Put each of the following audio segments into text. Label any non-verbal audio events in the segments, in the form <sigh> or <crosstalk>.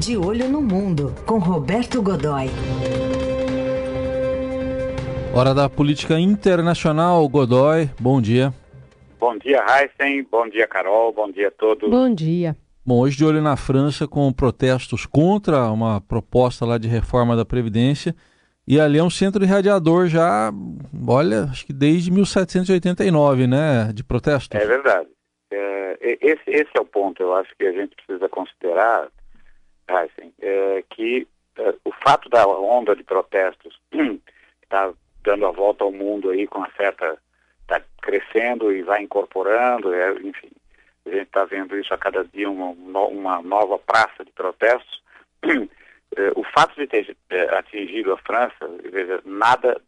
De Olho no Mundo, com Roberto Godoy. Hora da política internacional, Godoy. Bom dia. Bom dia, Heisen. Bom dia, Carol. Bom dia a todos. Bom dia. Bom, hoje de olho na França com protestos contra uma proposta lá de reforma da Previdência. E ali é um centro de radiador já, olha, acho que desde 1789, né, de protestos. É verdade. É, esse, esse é o ponto, eu acho que a gente precisa considerar, Heisen, é, que é, o fato da onda de protestos está dando a volta ao mundo aí com uma certa. está crescendo e vai incorporando, é, enfim. A gente está vendo isso a cada dia, uma, uma nova praça de protestos. É, o fato de ter é, atingido a França, veja, nada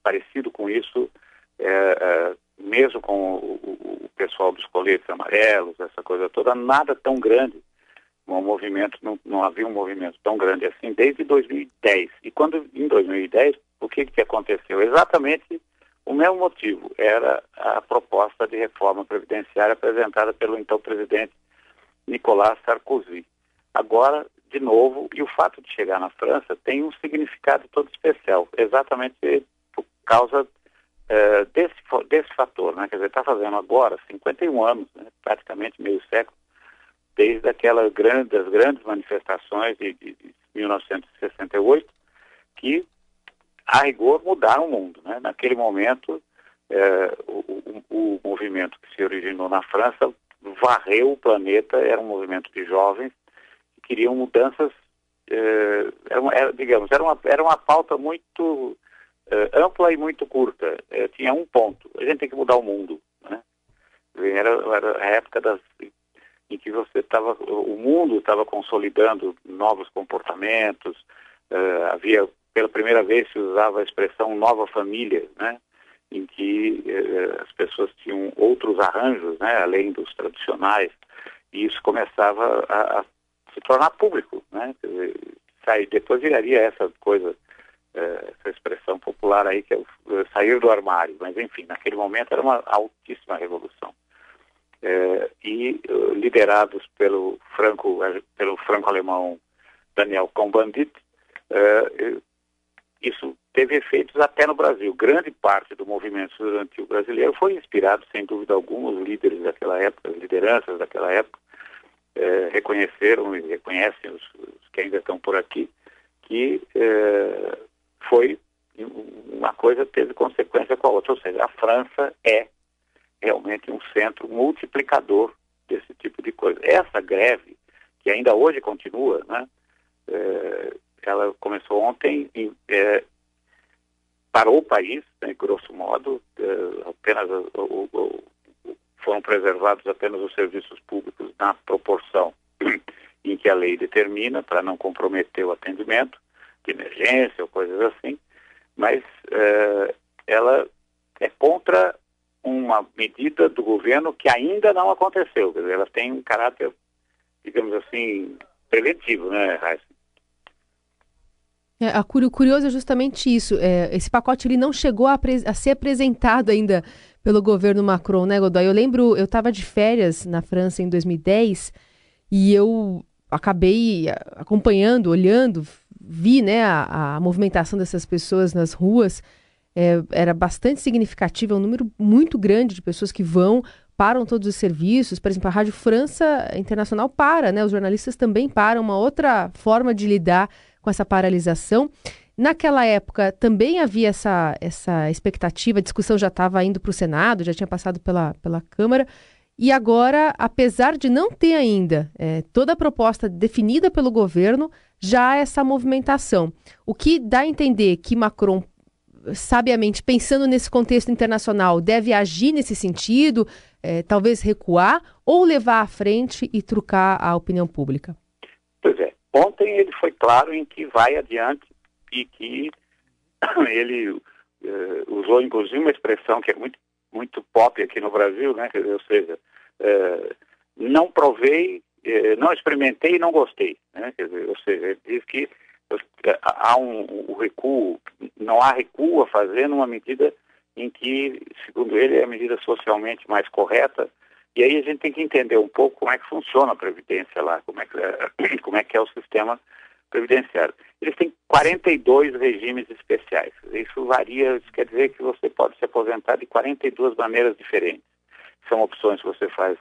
parecido com isso, é, é, mesmo com o, o, pessoal dos coletes amarelos, essa coisa toda, nada tão grande. Um movimento, não, não havia um movimento tão grande assim desde 2010. E quando em 2010 o que, que aconteceu? Exatamente o mesmo motivo, era a proposta de reforma previdenciária apresentada pelo então presidente Nicolas Sarkozy. Agora, de novo, e o fato de chegar na França tem um significado todo especial, exatamente por causa uh, desse, desse fator, né? Quer dizer, está fazendo agora 51 anos, né? praticamente meio século, desde aquela grande, das grandes manifestações de, de, de 1968, que a rigor, mudaram o mundo. Né? Naquele momento, é, o, o, o, movimento que se originou na França varreu o planeta, era um movimento de jovens que queriam mudanças, é, era, era, digamos, era uma, era uma pauta muito é, ampla e muito curta. É, tinha um ponto, a gente tem que mudar o mundo. Né? Era, era a época das, em que você estava, o mundo estava consolidando novos comportamentos, é, havia pela primeira vez se usava a expressão nova família, né? em que eh, as pessoas tinham outros arranjos, né? além dos tradicionais, e isso começava a, a se tornar público. Né? Dizer, sair, depois viraria essa coisa, eh, essa expressão popular aí, que é o, sair do armário, mas enfim, naquele momento era uma altíssima revolução. Eh, e eh, liderados pelo franco pelo franco-alemão Daniel Cohn-Bendit, uh, isso teve efeitos até no Brasil. Grande parte do movimento estudantil brasileiro foi inspirado, sem dúvida alguma, os líderes daquela época, as lideranças daquela época, é, reconheceram e reconhecem os, os, que ainda estão por aqui, que é, foi uma coisa teve consequência com a outra. Ou seja, a França é realmente um centro multiplicador desse tipo de coisa. Essa greve, que ainda hoje continua, né, é, ela começou ontem e é, parou o país, né, grosso modo, é, apenas o, o, foram preservados apenas os serviços públicos na proporção <clears throat> em que a lei determina, para não comprometer o atendimento de emergência ou coisas assim, mas é, ela uma medida do governo que ainda não aconteceu, quer dizer, ela tem um caráter, digamos assim, preventivo, né, Raíssa? É, o curioso é justamente isso. É, esse pacote ele não chegou a, a, ser apresentado ainda pelo governo Macron, né, Godoy? Eu lembro, eu estava de férias na França em 2010 e eu acabei acompanhando, olhando, vi né, a, a movimentação dessas pessoas nas ruas. É, era bastante significativo, é um número muito grande de pessoas que vão, param todos os serviços. Por exemplo, a Rádio França Internacional para, né? Os jornalistas também param, uma outra forma de lidar com essa paralisação. Naquela época também havia essa, essa expectativa, a discussão já estava indo para o Senado, já tinha passado pela, pela Câmara. E agora, apesar de não ter ainda é, toda a proposta definida pelo governo, já há essa movimentação. O que dá a entender que Macron, sabiamente, pensando nesse contexto internacional, deve agir nesse sentido, é, talvez recuar, ou levar à frente e trucar a opinião pública? Pois é. Ontem ele foi claro em que vai adiante e que <coughs> ele uh, usou inclusive uma expressão que é muito, muito pop aqui no Brasil, né? ou seja, uh, não provei, uh, não experimentei e não gostei. Né? Dizer, ou seja, ele diz que há um, um recuo, não há recuo a fazer numa medida em que, segundo ele, é a medida socialmente mais correta E aí a gente tem que entender um pouco como é que funciona a Previdência lá, como é que é, <coughs> como é, que é o sistema previdenciário. Eles têm 42 regimes especiais. Isso varia, isso quer dizer que você pode se aposentar de 42 maneiras diferentes. São opções que você faz.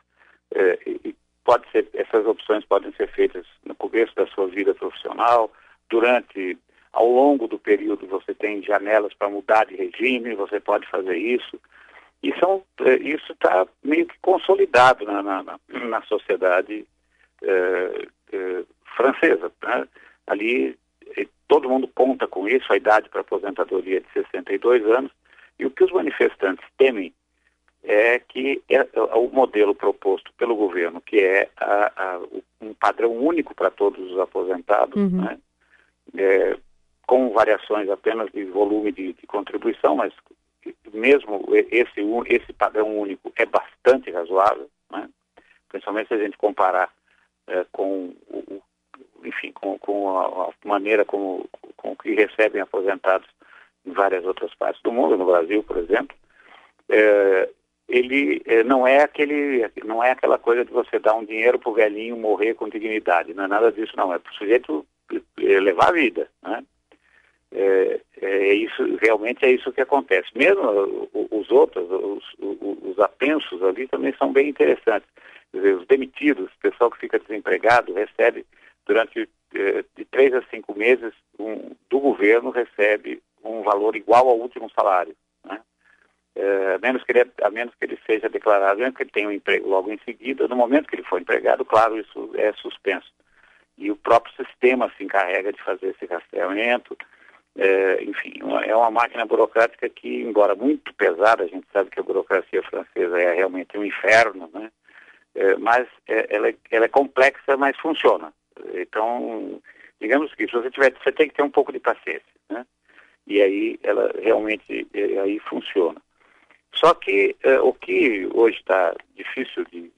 É, e pode ser, essas opções podem ser feitas no começo da sua vida profissional, durante, ao longo do período você tem janelas para mudar de regime, você pode fazer isso. E são, é, isso está meio que consolidado na, na, na sociedade é, é, francesa. Né? Ali todo mundo conta com isso, a idade para aposentadoria é de 62 anos, e o que os manifestantes temem é que é, é o modelo proposto pelo governo, que é a, a, um padrão único para todos os aposentados, uhum. né? É, com variações apenas de volume de, de, contribuição, mas mesmo esse, esse padrão único é bastante razoável, né? principalmente se a gente comparar é, com o, enfim, com, com a, a, maneira como, com que recebem aposentados em várias outras partes do mundo, no Brasil, por exemplo, é, ele é, não é aquele, não é aquela coisa de você dar um dinheiro para o velhinho morrer com dignidade, não é nada disso não, é para o sujeito levar a vida, né? É, é, é, isso, realmente é isso que acontece. Mesmo os outros, os, os, os apensos ali também são bem interessantes. Dizer, os demitidos, o pessoal que fica desempregado, recebe durante eh, de três a cinco meses, um, do governo recebe um valor igual ao último salário. Né? É, a, menos que ele, a menos que ele seja declarado, mesmo que ele tenha um emprego logo em seguida, no momento que ele for empregado, claro, isso é suspenso. E o próprio sistema se encarrega de fazer esse rastreamento. É, enfim, uma, é uma máquina burocrática que, embora muito pesada, a gente sabe que a burocracia francesa é realmente um inferno, né? É, mas é, ela, é, ela é complexa, mas funciona. Então, digamos que se você tiver, você tem que ter um pouco de paciência, né? E aí ela realmente é, aí funciona. Só que é, o que hoje está difícil de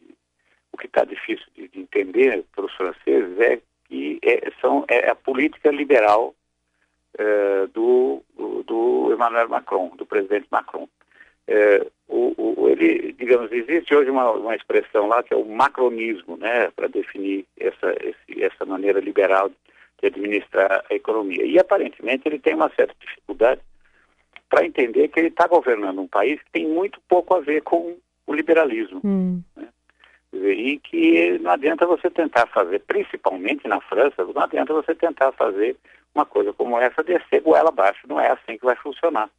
o que está difícil de, de, entender para os franceses é que é, são, é a política liberal é, do, do, do, Emmanuel Macron, do presidente Macron. É, o, o, ele, digamos, existe hoje uma, uma expressão lá que é o macronismo, né, para definir essa, esse, essa maneira liberal de administrar a economia. E aparentemente ele tem uma certa dificuldade para entender que ele está governando um país que tem muito pouco a ver com o liberalismo. Hum. Né? E que não adianta você tentar fazer, principalmente na França, não adianta você tentar fazer uma coisa como essa descer goela abaixo. Não é assim que vai funcionar.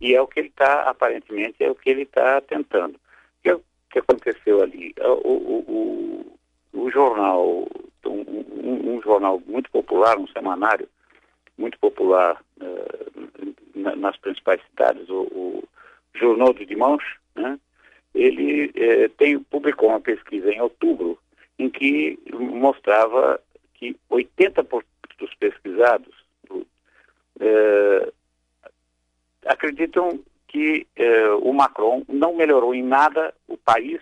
E é o que ele está, aparentemente, é o que ele está tentando. O que, aconteceu ali? O, o, o, o jornal, um, um, jornal muito popular, um semanário muito popular uh, nas principais cidades, o, o Journal de Dimanche, né? Ele eh, tem, publicou uma pesquisa em outubro em que mostrava que 80% dos pesquisados eh, acreditam que eh, o Macron não melhorou em nada o país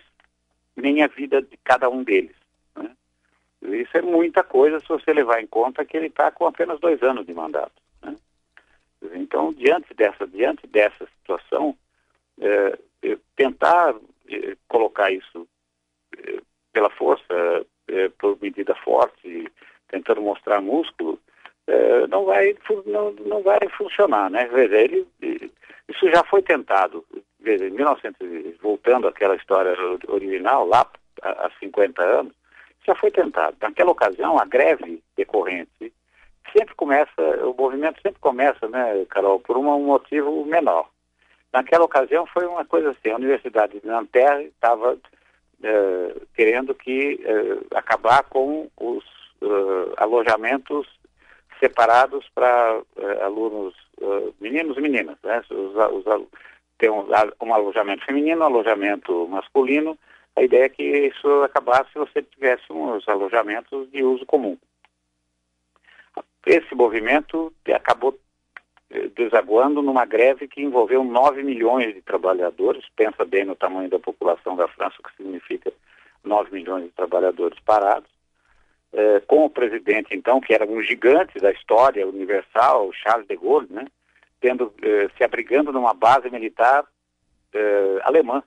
nem a vida de cada um deles. Né? Isso é muita coisa se você levar em conta que ele está com apenas dois anos de mandato. Né? Então, diante dessa, diante dessa situação, tentar eh, colocar isso eh, pela força, eh, por medida forte, tentando mostrar músculo, não, vai, não, vai funcionar, né? Ele, isso já foi tentado. Em 1900, voltando àquela história original, lá há 50 anos, já foi tentado. Naquela ocasião, a greve decorrente sempre começa, o movimento sempre começa, né, Carol, por um motivo menor. Naquela ocasião foi uma coisa assim, a Universidade de Nanterre estava é, querendo que é, acabar com os uh, alojamentos separados para alunos, meninos e meninas. Né? Os, os, tem um, um, alojamento feminino, um alojamento masculino. A ideia é que isso acabasse se você tivesse uns alojamentos de uso comum. Esse movimento acabou eh, desaguando numa greve que envolveu 9 milhões de trabalhadores. Pensa bem no tamanho da população da França, o que significa 9 milhões de trabalhadores parados eh, com o presidente, então, que era um gigante da história universal, Charles de Gaulle, né, tendo, eh, se abrigando numa base militar eh, alemã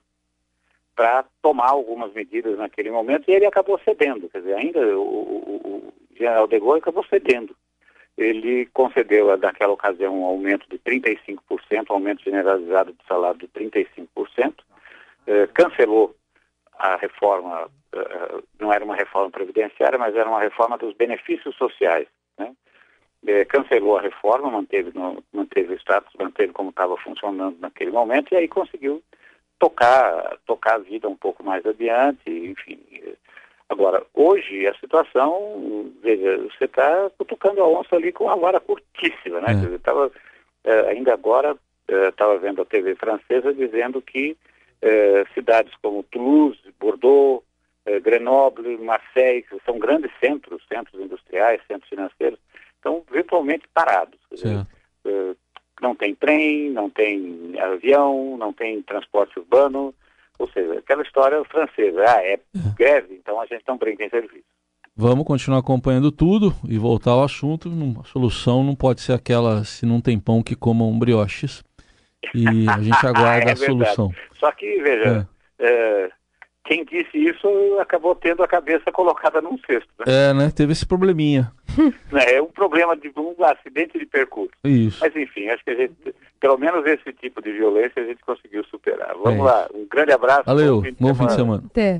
para tomar algumas medidas naquele momento e ele acabou cedendo. Quer dizer, ainda o, o, o general de Gaulle acabou cedendo. Ele concedeu, naquela ocasião, um aumento de 35%, um aumento generalizado de salário de 35%, eh, cancelou a reforma, eh, não era uma reforma previdenciária, mas era uma reforma dos benefícios sociais. Né? Eh, cancelou a reforma, manteve, no, manteve o status, manteve como estava funcionando naquele momento, e aí conseguiu tocar, tocar a vida um pouco mais adiante, enfim. Agora, hoje a situação, veja, você está cutucando a onça ali com uma vara curtíssima, né? É. Tava, eh, ainda agora estava eh, vendo a TV francesa dizendo que eh, cidades como Toulouse, Bordeaux, Grenoble, Marseille, que são grandes centros, centros industriais, centros financeiros, estão virtualmente parados. Dizer, não tem trem, não tem avião, não tem transporte urbano, ou seja, aquela história francesa, ah, é, é greve, então a gente não brinca em serviço. Vamos continuar acompanhando tudo e voltar ao assunto. A solução não pode ser aquela se não tem pão que comam brioches. E a gente <laughs> aguarda é a solução. Só que, veja, é. É, quem disse isso acabou tendo a cabeça colocada num cesto. Né? É, né? Teve esse probleminha. <laughs> é um problema de um acidente de percurso. Isso. Mas enfim, acho que a gente, pelo menos esse tipo de violência a gente conseguiu superar. Vamos é lá, um grande abraço. Valeu, bom fim de semana. Bom fim de semana. Até.